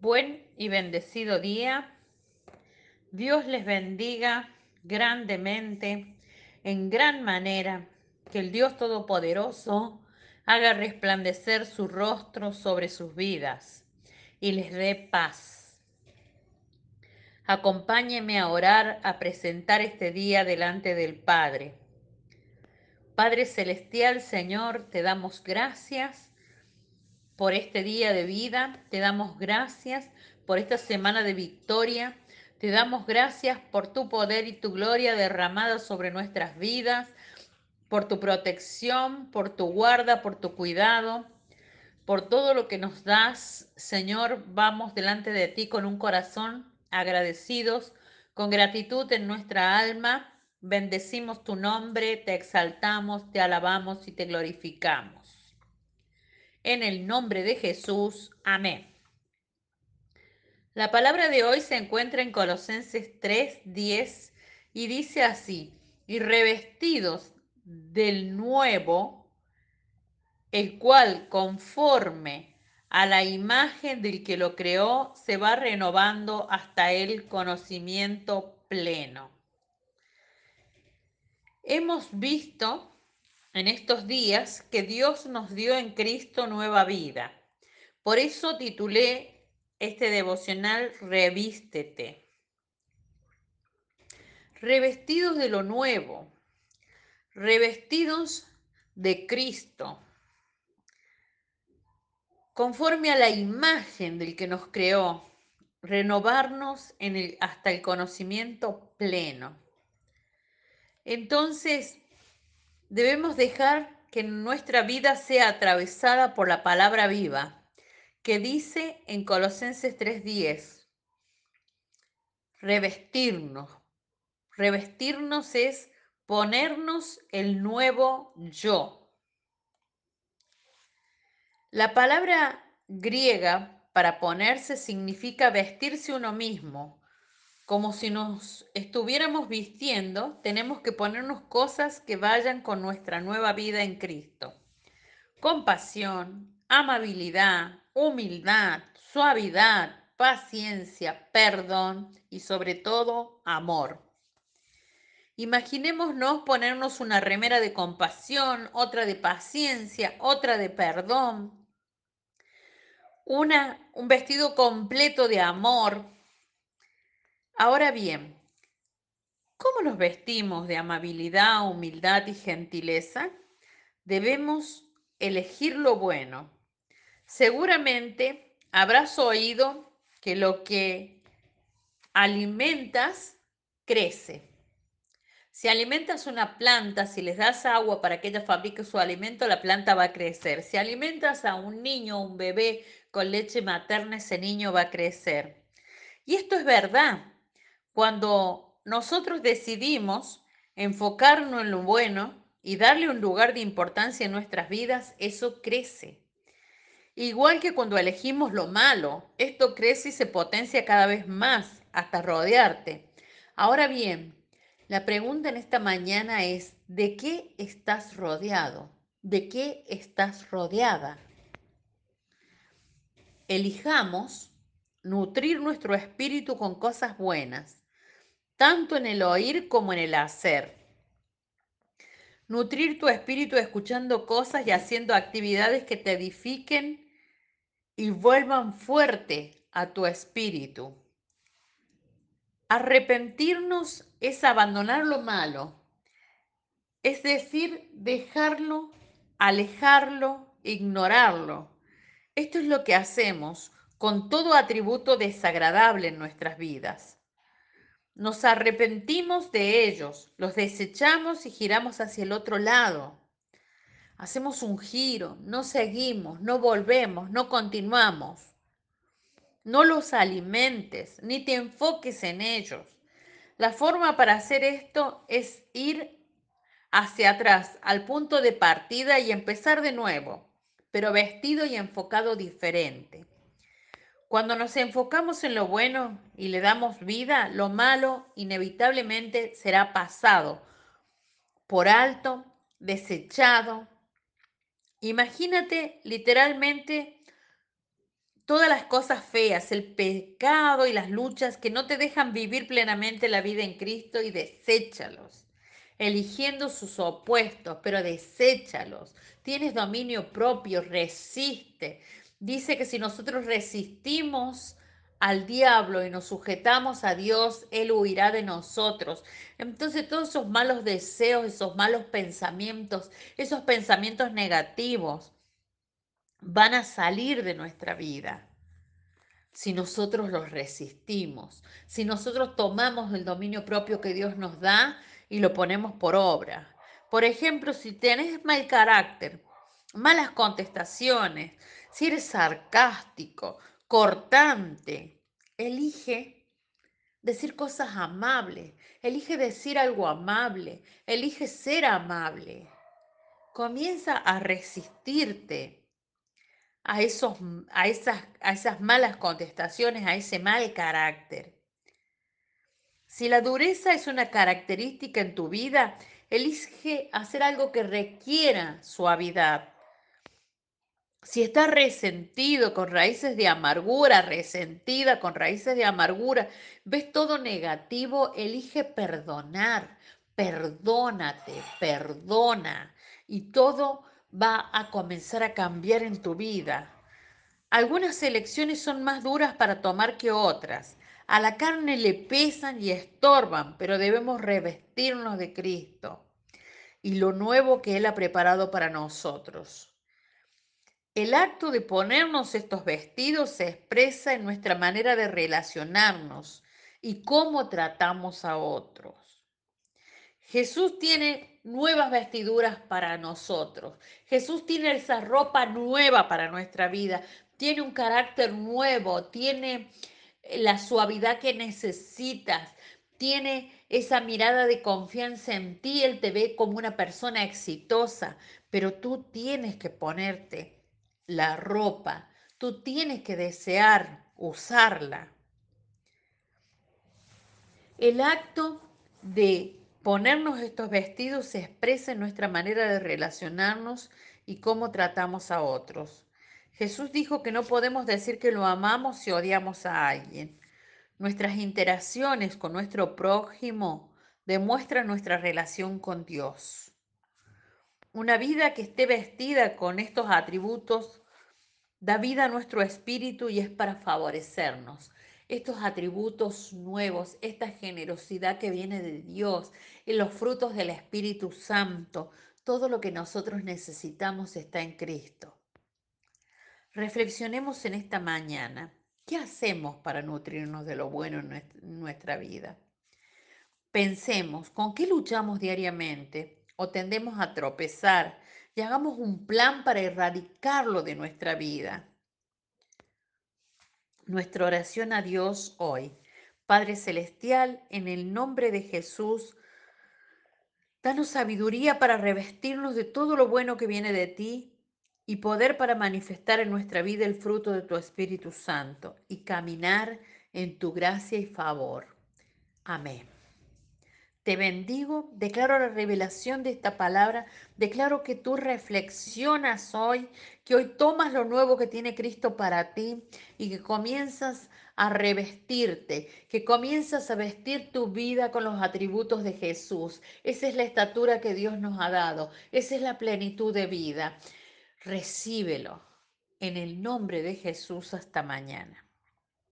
Buen y bendecido día. Dios les bendiga grandemente, en gran manera. Que el Dios Todopoderoso haga resplandecer su rostro sobre sus vidas y les dé paz. Acompáñeme a orar, a presentar este día delante del Padre. Padre Celestial, Señor, te damos gracias por este día de vida, te damos gracias por esta semana de victoria, te damos gracias por tu poder y tu gloria derramada sobre nuestras vidas, por tu protección, por tu guarda, por tu cuidado, por todo lo que nos das. Señor, vamos delante de ti con un corazón agradecidos, con gratitud en nuestra alma. Bendecimos tu nombre, te exaltamos, te alabamos y te glorificamos. En el nombre de Jesús. Amén. La palabra de hoy se encuentra en Colosenses 3, 10 y dice así, y revestidos del nuevo, el cual conforme a la imagen del que lo creó, se va renovando hasta el conocimiento pleno. Hemos visto en estos días que Dios nos dio en Cristo nueva vida. Por eso titulé este devocional Revístete. Revestidos de lo nuevo, revestidos de Cristo, conforme a la imagen del que nos creó, renovarnos hasta el conocimiento pleno. Entonces, Debemos dejar que nuestra vida sea atravesada por la palabra viva, que dice en Colosenses 3:10, revestirnos. Revestirnos es ponernos el nuevo yo. La palabra griega para ponerse significa vestirse uno mismo, como si nos estuviéramos vistiendo, tenemos que ponernos cosas que vayan con nuestra nueva vida en Cristo. Compasión, amabilidad, humildad, suavidad, paciencia, perdón y sobre todo amor. Imaginémonos ponernos una remera de compasión, otra de paciencia, otra de perdón, una, un vestido completo de amor, Ahora bien, ¿cómo nos vestimos de amabilidad, humildad y gentileza? Debemos elegir lo bueno. Seguramente habrás oído que lo que alimentas crece. Si alimentas una planta, si les das agua para que ella fabrique su alimento, la planta va a crecer. Si alimentas a un niño, un bebé con leche materna, ese niño va a crecer. Y esto es verdad. Cuando nosotros decidimos enfocarnos en lo bueno y darle un lugar de importancia en nuestras vidas, eso crece. Igual que cuando elegimos lo malo, esto crece y se potencia cada vez más hasta rodearte. Ahora bien, la pregunta en esta mañana es, ¿de qué estás rodeado? ¿De qué estás rodeada? Elijamos nutrir nuestro espíritu con cosas buenas tanto en el oír como en el hacer. Nutrir tu espíritu escuchando cosas y haciendo actividades que te edifiquen y vuelvan fuerte a tu espíritu. Arrepentirnos es abandonar lo malo, es decir, dejarlo, alejarlo, ignorarlo. Esto es lo que hacemos con todo atributo desagradable en nuestras vidas. Nos arrepentimos de ellos, los desechamos y giramos hacia el otro lado. Hacemos un giro, no seguimos, no volvemos, no continuamos. No los alimentes, ni te enfoques en ellos. La forma para hacer esto es ir hacia atrás, al punto de partida y empezar de nuevo, pero vestido y enfocado diferente. Cuando nos enfocamos en lo bueno y le damos vida, lo malo inevitablemente será pasado por alto, desechado. Imagínate literalmente todas las cosas feas, el pecado y las luchas que no te dejan vivir plenamente la vida en Cristo y deséchalos, eligiendo sus opuestos, pero deséchalos. Tienes dominio propio, resiste. Dice que si nosotros resistimos al diablo y nos sujetamos a Dios, Él huirá de nosotros. Entonces todos esos malos deseos, esos malos pensamientos, esos pensamientos negativos, van a salir de nuestra vida si nosotros los resistimos, si nosotros tomamos el dominio propio que Dios nos da y lo ponemos por obra. Por ejemplo, si tenés mal carácter, malas contestaciones, si eres sarcástico, cortante, elige decir cosas amables, elige decir algo amable, elige ser amable. Comienza a resistirte a, esos, a, esas, a esas malas contestaciones, a ese mal carácter. Si la dureza es una característica en tu vida, elige hacer algo que requiera suavidad. Si estás resentido con raíces de amargura, resentida con raíces de amargura, ves todo negativo, elige perdonar, perdónate, perdona. Y todo va a comenzar a cambiar en tu vida. Algunas elecciones son más duras para tomar que otras. A la carne le pesan y estorban, pero debemos revestirnos de Cristo y lo nuevo que Él ha preparado para nosotros. El acto de ponernos estos vestidos se expresa en nuestra manera de relacionarnos y cómo tratamos a otros. Jesús tiene nuevas vestiduras para nosotros. Jesús tiene esa ropa nueva para nuestra vida. Tiene un carácter nuevo, tiene eh, la suavidad que necesitas, tiene esa mirada de confianza en ti. Él te ve como una persona exitosa, pero tú tienes que ponerte la ropa, tú tienes que desear usarla. El acto de Ponernos estos vestidos se expresa en nuestra manera de relacionarnos y cómo tratamos a otros. Jesús dijo que no podemos decir que lo amamos si odiamos a alguien. Nuestras interacciones con nuestro prójimo demuestran nuestra relación con Dios. Una vida que esté vestida con estos atributos da vida a nuestro espíritu y es para favorecernos estos atributos nuevos, esta generosidad que viene de Dios, y los frutos del Espíritu Santo, todo lo que nosotros necesitamos está en Cristo. Reflexionemos en esta mañana. ¿Qué hacemos para nutrirnos de lo bueno en nuestra vida? Pensemos, ¿con qué luchamos diariamente o tendemos a tropezar? Hagamos un plan para erradicarlo de nuestra vida nuestra oración a Dios hoy. Padre Celestial, en el nombre de Jesús, danos sabiduría para revestirnos de todo lo bueno que viene de ti y poder para manifestar en nuestra vida el fruto de tu Espíritu Santo y caminar en tu gracia y favor. Amén. Te bendigo, declaro la revelación de esta palabra, declaro que tú reflexionas hoy, que hoy tomas lo nuevo que tiene Cristo para ti y que comienzas a revestirte, que comienzas a vestir tu vida con los atributos de Jesús. Esa es la estatura que Dios nos ha dado, esa es la plenitud de vida. Recíbelo en el nombre de Jesús hasta mañana.